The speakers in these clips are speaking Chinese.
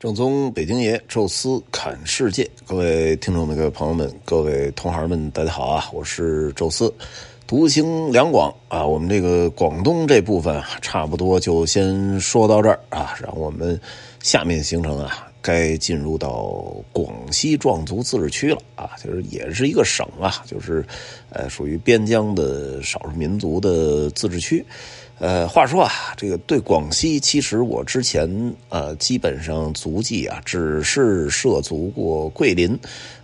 正宗北京爷，宙斯侃世界，各位听众的、朋友们、各位同行们，大家好啊！我是宙斯，独行两广啊。我们这个广东这部分啊差不多就先说到这儿啊，然后我们下面行程啊，该进入到广西壮族自治区了啊，就是也是一个省啊，就是呃，属于边疆的少数民族的自治区。呃，话说啊，这个对广西，其实我之前呃，基本上足迹啊，只是涉足过桂林，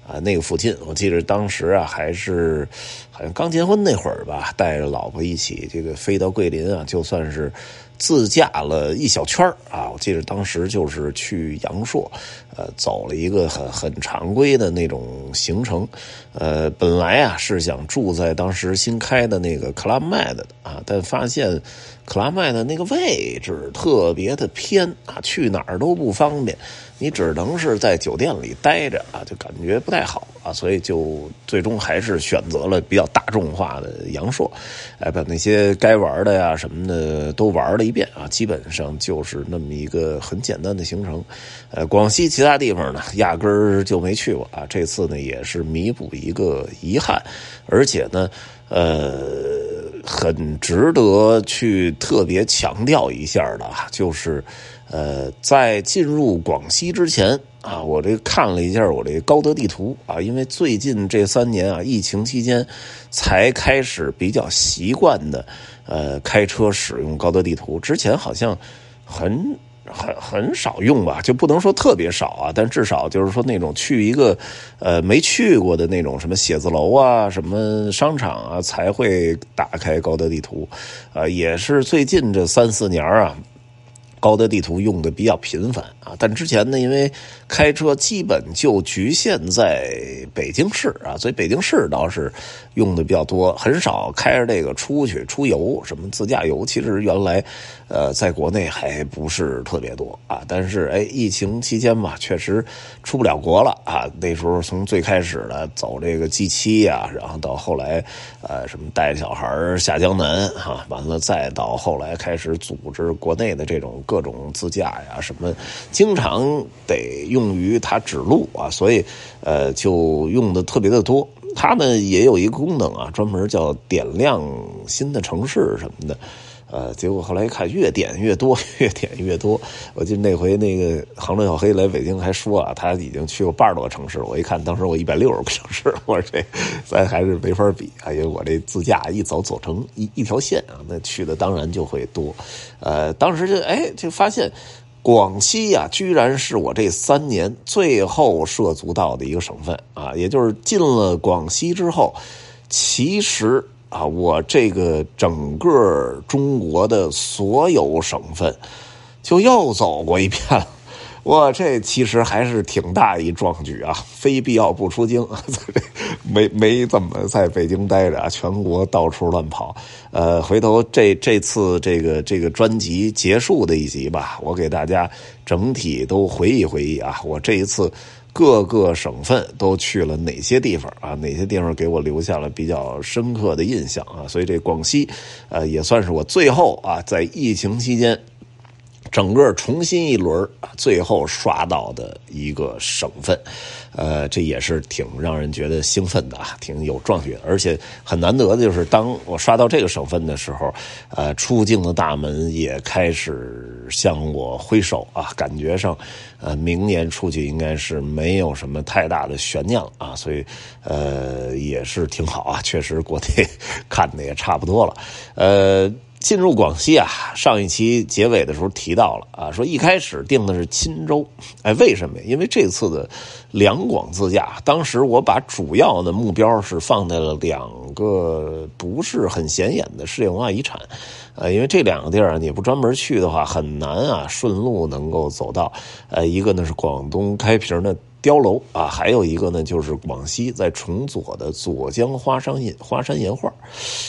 啊，那个附近。我记得当时啊，还是好像刚结婚那会儿吧，带着老婆一起这个飞到桂林啊，就算是自驾了一小圈啊。我记得当时就是去阳朔，呃，走了一个很很常规的那种行程。呃，本来啊是想住在当时新开的那个克拉麦的啊，但发现。克拉麦的那个位置特别的偏啊，去哪儿都不方便，你只能是在酒店里待着啊，就感觉不太好啊，所以就最终还是选择了比较大众化的阳朔，哎，把那些该玩的呀什么的都玩了一遍啊，基本上就是那么一个很简单的行程。呃，广西其他地方呢，压根儿就没去过啊，这次呢也是弥补一个遗憾，而且呢，呃。很值得去特别强调一下的，就是，呃，在进入广西之前啊，我这看了一下我这高德地图啊，因为最近这三年啊，疫情期间才开始比较习惯的，呃，开车使用高德地图，之前好像很。很很少用吧，就不能说特别少啊，但至少就是说那种去一个，呃，没去过的那种什么写字楼啊、什么商场啊，才会打开高德地图，啊，也是最近这三四年啊。高德地图用的比较频繁啊，但之前呢，因为开车基本就局限在北京市啊，所以北京市倒是用的比较多，很少开着这个出去出游，什么自驾游。其实原来，呃，在国内还不是特别多啊，但是哎，疫情期间吧，确实出不了国了啊。那时候从最开始的走这个 G 七呀，然后到后来，呃，什么带着小孩下江南哈，完了再到后来开始组织国内的这种。各各种自驾呀，什么经常得用于它指路啊，所以呃就用的特别的多。它呢也有一个功能啊，专门叫点亮新的城市什么的。呃，结果后来一看，越点越多，越点越多。我记得那回那个杭州小黑来北京还说啊，他已经去过八十多个城市。我一看，当时我一百六十个城市，我说这咱还是没法比啊，因为我这自驾一走走成一一条线啊，那去的当然就会多。呃，当时就哎就发现广西呀，居然是我这三年最后涉足到的一个省份啊，也就是进了广西之后，其实。啊，我这个整个中国的所有省份，就又走过一遍了。我这其实还是挺大一壮举啊！非必要不出京，没没怎么在北京待着啊，全国到处乱跑。呃，回头这这次这个这个专辑结束的一集吧，我给大家整体都回忆回忆啊，我这一次。各个省份都去了哪些地方啊？哪些地方给我留下了比较深刻的印象啊？所以这广西，呃，也算是我最后啊，在疫情期间。整个重新一轮，最后刷到的一个省份，呃，这也是挺让人觉得兴奋的啊，挺有壮举。而且很难得的就是，当我刷到这个省份的时候，呃，出境的大门也开始向我挥手啊，感觉上，呃，明年出去应该是没有什么太大的悬念了啊，所以，呃，也是挺好啊，确实国内看的也差不多了，呃。进入广西啊，上一期结尾的时候提到了啊，说一开始定的是钦州，哎，为什么呀？因为这次的两广自驾，当时我把主要的目标是放在了两个不是很显眼的世界文化遗产，呃，因为这两个地儿你不专门去的话，很难啊顺路能够走到。呃，一个呢是广东开平的。碉楼啊，还有一个呢，就是广西在崇左的左江花山岩花山岩画，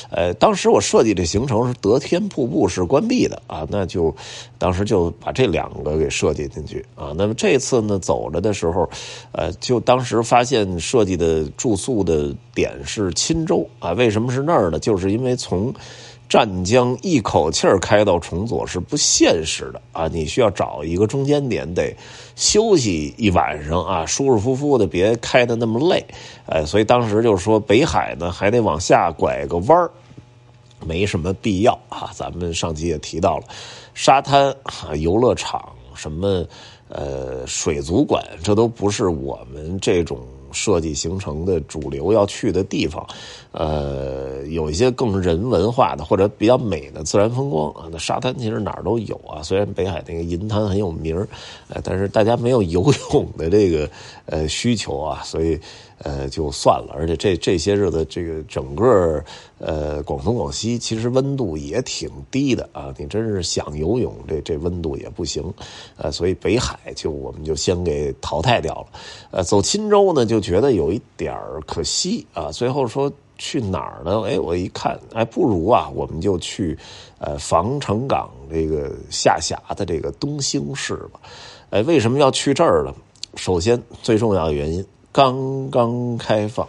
呃，当时我设计这行程是德天瀑布是关闭的啊，那就当时就把这两个给设计进去啊。那么这次呢，走着的时候，呃，就当时发现设计的住宿的点是钦州啊，为什么是那儿呢？就是因为从湛江一口气儿开到崇左是不现实的啊！你需要找一个中间点，得休息一晚上啊，舒舒服服的，别开的那么累。哎，所以当时就说北海呢还得往下拐个弯儿，没什么必要啊。咱们上集也提到了，沙滩、游乐场什么呃水族馆，这都不是我们这种。设计形成的主流要去的地方，呃，有一些更人文化的或者比较美的自然风光啊。那沙滩其实哪儿都有啊，虽然北海那个银滩很有名呃，但是大家没有游泳的这个呃需求啊，所以。呃，就算了，而且这这些日子，这个整个呃广东广西其实温度也挺低的啊，你真是想游泳，这这温度也不行，呃，所以北海就我们就先给淘汰掉了，呃，走钦州呢就觉得有一点可惜啊，最后说去哪儿呢？哎，我一看，哎，不如啊，我们就去呃防城港这个下辖的这个东兴市吧，哎，为什么要去这儿呢？首先最重要的原因。刚刚开放，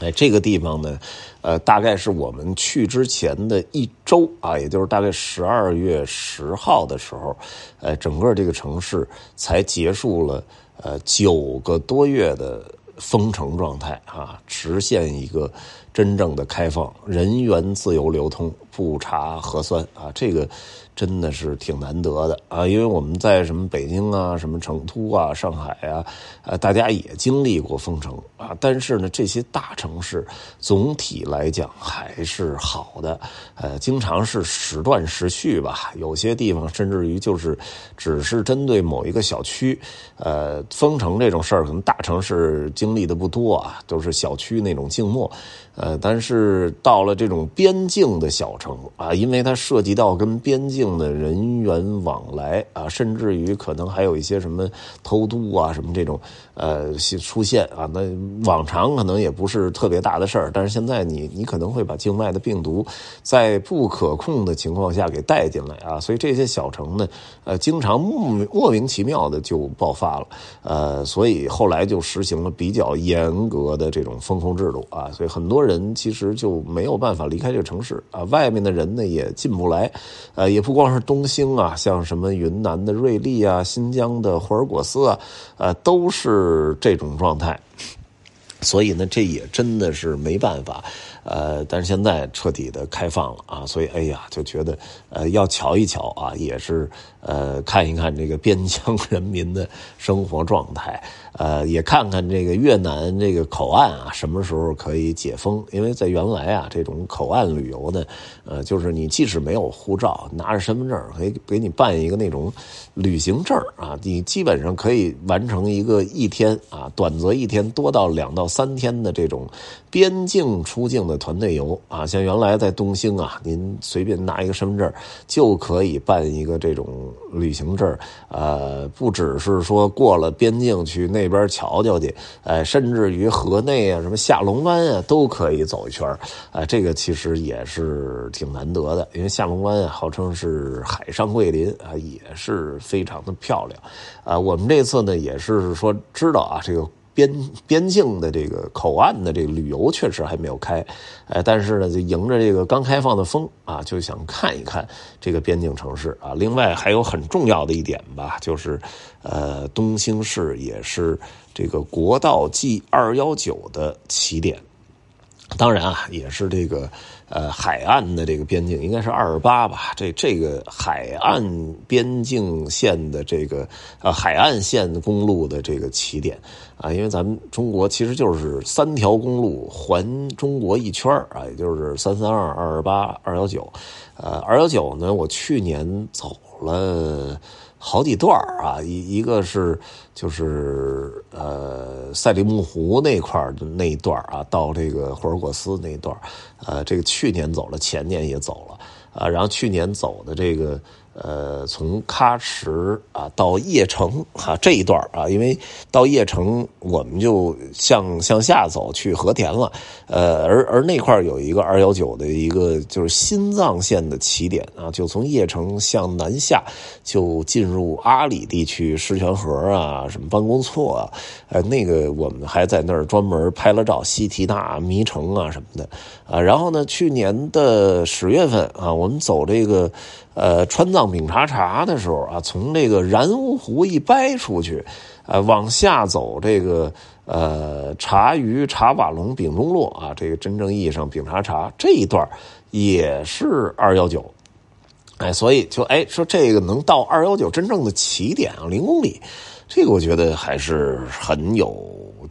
哎，这个地方呢，呃，大概是我们去之前的一周啊，也就是大概十二月十号的时候，呃，整个这个城市才结束了呃九个多月的封城状态啊，实现一个真正的开放，人员自由流通，不查核酸啊，这个。真的是挺难得的啊，因为我们在什么北京啊、什么成都啊、上海啊，呃，大家也经历过封城啊，但是呢，这些大城市总体来讲还是好的，呃，经常是时断时续吧，有些地方甚至于就是只是针对某一个小区，呃，封城这种事儿，可能大城市经历的不多啊，都是小区那种静默。呃，但是到了这种边境的小城啊，因为它涉及到跟边境的人员往来啊，甚至于可能还有一些什么偷渡啊什么这种呃出现啊，那往常可能也不是特别大的事儿，但是现在你你可能会把境外的病毒在不可控的情况下给带进来啊，所以这些小城呢，呃，经常莫莫名其妙的就爆发了，呃，所以后来就实行了比较严格的这种封控制度啊，所以很多。人其实就没有办法离开这个城市啊，外面的人呢也进不来，呃，也不光是东兴啊，像什么云南的瑞丽啊、新疆的霍尔果斯啊，呃，都是这种状态。所以呢，这也真的是没办法，呃，但是现在彻底的开放了啊，所以哎呀，就觉得呃要瞧一瞧啊，也是呃看一看这个边疆人民的生活状态。呃，也看看这个越南这个口岸啊，什么时候可以解封？因为在原来啊，这种口岸旅游呢，呃，就是你即使没有护照，拿着身份证，可以给你办一个那种旅行证啊，你基本上可以完成一个一天啊，短则一天，多到两到三天的这种边境出境的团队游啊。像原来在东兴啊，您随便拿一个身份证就可以办一个这种旅行证，呃，不只是说过了边境去那。边瞧瞧去，哎，甚至于河内啊，什么下龙湾啊，都可以走一圈啊，这个其实也是挺难得的，因为下龙湾啊，号称是海上桂林啊，也是非常的漂亮，啊，我们这次呢也是说知道啊，这个。边边境的这个口岸的这个旅游确实还没有开，哎，但是呢，就迎着这个刚开放的风啊，就想看一看这个边境城市啊。另外还有很重要的一点吧，就是呃，东兴市也是这个国道 G 二幺九的起点。当然啊，也是这个呃海岸的这个边境，应该是二十八吧。这这个海岸边境线的这个呃海岸线公路的这个起点啊，因为咱们中国其实就是三条公路环中国一圈啊，也就是三三二、二二八、二幺九。呃，二幺九呢，我去年走了。好几段啊，一一个是就是呃赛里木湖那块的那一段啊，到这个霍尔果斯那一段呃，这个去年走了，前年也走了啊，然后去年走的这个呃，从喀什啊到叶城哈这一段啊，因为到叶城我们就向向下走去和田了，呃，而而那块有一个二幺九的一个就是新藏线的起点啊，就从叶城向南下就进入阿里地区狮泉河啊，什么班公错啊，呃，那个我们还在那儿专门拍了照，西提纳迷城啊什么的啊，然后呢，去年的十月份啊，我们走这个。呃，川藏丙察察的时候啊，从这个然乌湖一掰出去，呃，往下走这个呃察隅、察瓦龙、丙中洛啊，这个真正意义上丙察察这一段也是二幺九，哎，所以就哎说这个能到二幺九真正的起点啊，零公里，这个我觉得还是很有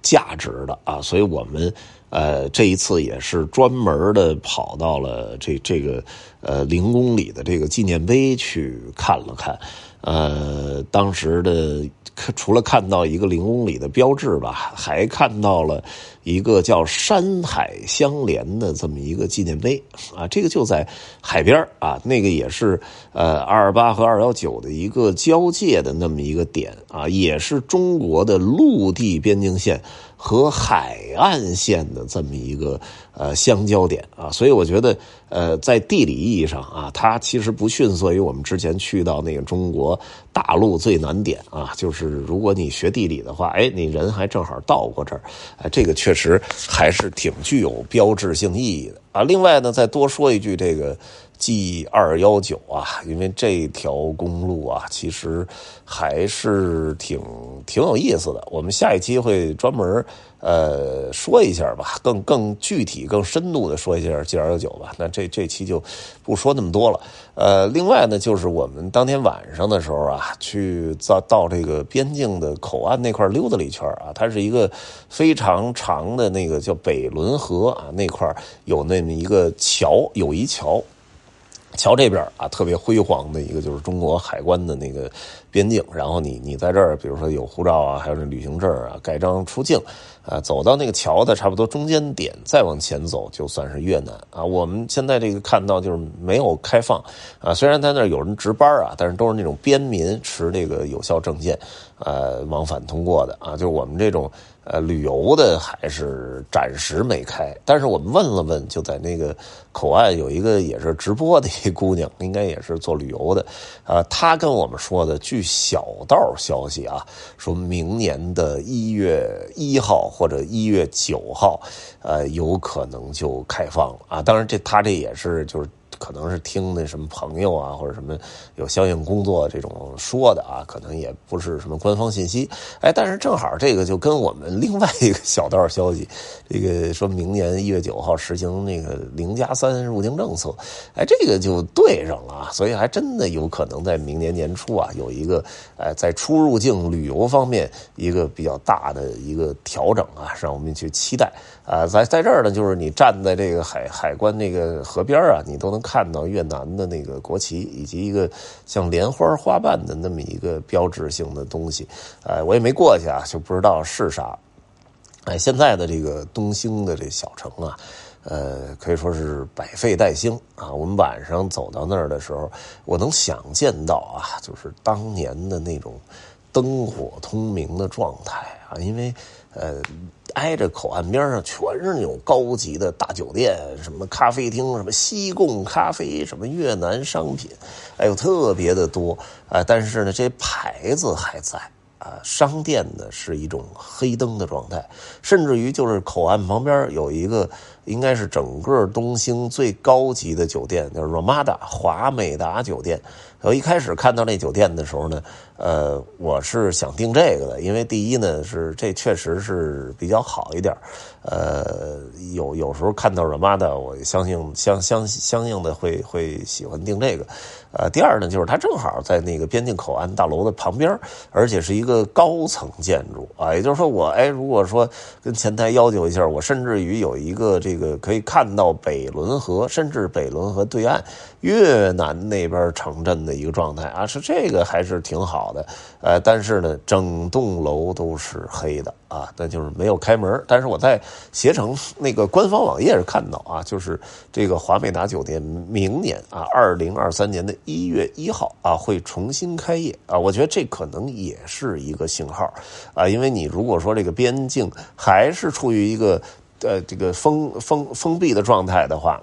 价值的啊，所以我们。呃，这一次也是专门的跑到了这这个呃零公里的这个纪念碑去看了看，呃，当时的除了看到一个零公里的标志吧，还看到了一个叫山海相连的这么一个纪念碑啊，这个就在海边啊，那个也是呃二二八和二幺九的一个交界的那么一个点啊，也是中国的陆地边境线。和海岸线的这么一个呃相交点啊，所以我觉得呃在地理意义上啊，它其实不逊色于我们之前去到那个中国大陆最南点啊，就是如果你学地理的话，哎，你人还正好到过这儿，哎，这个确实还是挺具有标志性意义的啊。另外呢，再多说一句这个。G 二幺九啊，因为这条公路啊，其实还是挺挺有意思的。我们下一期会专门呃说一下吧，更更具体、更深度的说一下 G 二幺九吧。那这这期就不说那么多了。呃，另外呢，就是我们当天晚上的时候啊，去到到这个边境的口岸那块溜达了一圈啊，它是一个非常长的那个叫北仑河啊，那块有那么一个桥，友谊桥。桥这边啊，特别辉煌的一个就是中国海关的那个边境。然后你你在这儿，比如说有护照啊，还有这旅行证啊，盖章出境啊，走到那个桥的差不多中间点，再往前走就算是越南啊。我们现在这个看到就是没有开放啊，虽然在那儿有人值班啊，但是都是那种边民持这个有效证件呃往返通过的啊，就是我们这种。呃，旅游的还是暂时没开，但是我们问了问，就在那个口岸有一个也是直播的一姑娘，应该也是做旅游的，啊，她跟我们说的，据小道消息啊，说明年的一月一号或者一月九号，呃，有可能就开放了啊。当然，这他这也是就是。可能是听那什么朋友啊，或者什么有相应工作这种说的啊，可能也不是什么官方信息。哎，但是正好这个就跟我们另外一个小道消息，这个说明年一月九号实行那个零加三入境政策，哎，这个就对上了，所以还真的有可能在明年年初啊，有一个哎在出入境旅游方面一个比较大的一个调整啊，让我们去期待啊。在在这儿呢，就是你站在这个海海关那个河边啊，你都能看。看到越南的那个国旗，以及一个像莲花花瓣的那么一个标志性的东西，哎，我也没过去啊，就不知道是啥。哎，现在的这个东兴的这小城啊，呃，可以说是百废待兴啊。我们晚上走到那儿的时候，我能想见到啊，就是当年的那种灯火通明的状态啊，因为呃。挨着口岸边上全是那种高级的大酒店，什么咖啡厅，什么西贡咖啡，什么越南商品，哎呦，特别的多啊！但是呢，这牌子还在啊，商店呢是一种黑灯的状态，甚至于就是口岸旁边有一个，应该是整个东兴最高级的酒店，叫 Ramada 华美达酒店。我一开始看到那酒店的时候呢。呃，我是想订这个的，因为第一呢是这确实是比较好一点呃，有有时候看到 Ramada，我相信相相相应的会会喜欢订这个。呃，第二呢就是它正好在那个边境口岸大楼的旁边，而且是一个高层建筑。啊，也就是说我哎，如果说跟前台要求一下，我甚至于有一个这个可以看到北仑河，甚至北仑河对岸越南那边城镇的一个状态。啊，是这个还是挺好。的，呃，但是呢，整栋楼都是黑的。啊，那就是没有开门。但是我在携程那个官方网页上看到啊，就是这个华美达酒店明年啊，二零二三年的一月一号啊，会重新开业啊。我觉得这可能也是一个信号啊，因为你如果说这个边境还是处于一个呃这个封封封闭的状态的话。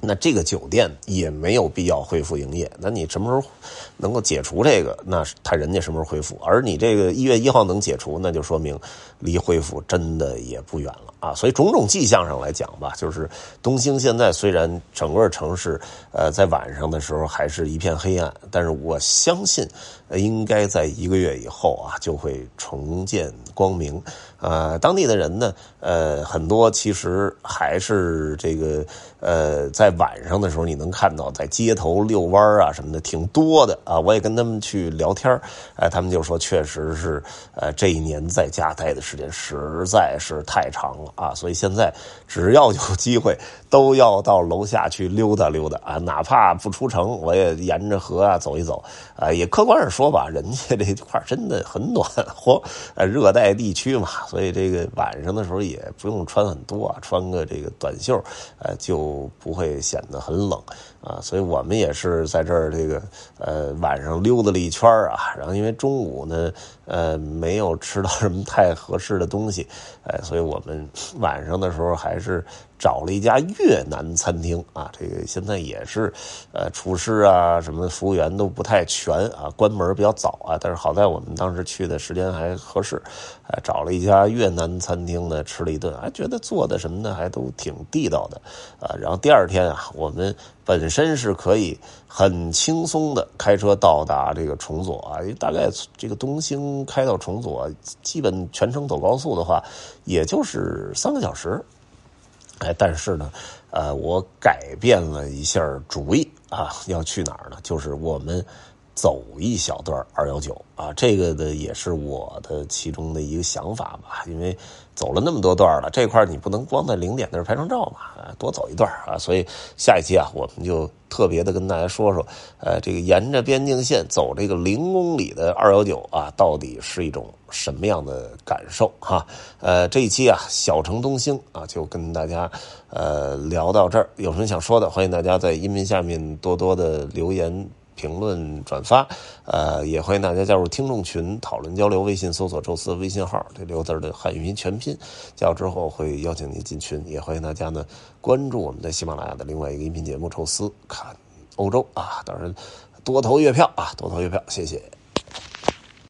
那这个酒店也没有必要恢复营业。那你什么时候能够解除这个？那他人家什么时候恢复？而你这个一月一号能解除，那就说明离恢复真的也不远了啊！所以种种迹象上来讲吧，就是东兴现在虽然整个城市呃在晚上的时候还是一片黑暗，但是我相信应该在一个月以后啊就会重见光明。呃，当地的人呢，呃，很多其实还是这个呃在。晚上的时候，你能看到在街头遛弯啊什么的挺多的啊。我也跟他们去聊天哎，他们就说确实是，呃，这一年在家待的时间实在是太长了啊。所以现在只要有机会，都要到楼下去溜达溜达啊，哪怕不出城，我也沿着河啊走一走啊。也客观上说吧，人家这块真的很暖和，呃，热带地区嘛，所以这个晚上的时候也不用穿很多啊，穿个这个短袖，呃，就不会。显得很冷啊，所以我们也是在这儿这个呃晚上溜达了一圈啊，然后因为中午呢呃没有吃到什么太合适的东西，哎，所以我们晚上的时候还是找了一家越南餐厅啊，这个现在也是呃厨师啊什么服务员都不太全啊，关门比较早啊，但是好在我们当时去的时间还合适，哎，找了一家越南餐厅呢吃了一顿，还觉得做的什么的还都挺地道的啊，然后第二天。啊，我们本身是可以很轻松的开车到达这个崇左啊，大概这个东兴开到崇左，基本全程走高速的话，也就是三个小时。哎，但是呢，呃，我改变了一下主意啊，要去哪儿呢？就是我们走一小段二幺九啊，这个的也是我的其中的一个想法吧，因为。走了那么多段了，这块你不能光在零点那儿拍张照嘛？多走一段啊！所以下一期啊，我们就特别的跟大家说说，呃，这个沿着边境线走这个零公里的二幺九啊，到底是一种什么样的感受哈？呃，这一期啊，小城东兴啊，就跟大家呃聊到这儿。有什么想说的，欢迎大家在音频下面多多的留言。评论转发，呃，也欢迎大家加入听众群讨论交流。微信搜索“宙斯”微信号，这六字的汉语音全拼，加入之后会邀请您进群。也欢迎大家呢关注我们的喜马拉雅的另外一个音频节目《宙斯看欧洲》啊，当然多投月票啊，多投月票，谢谢。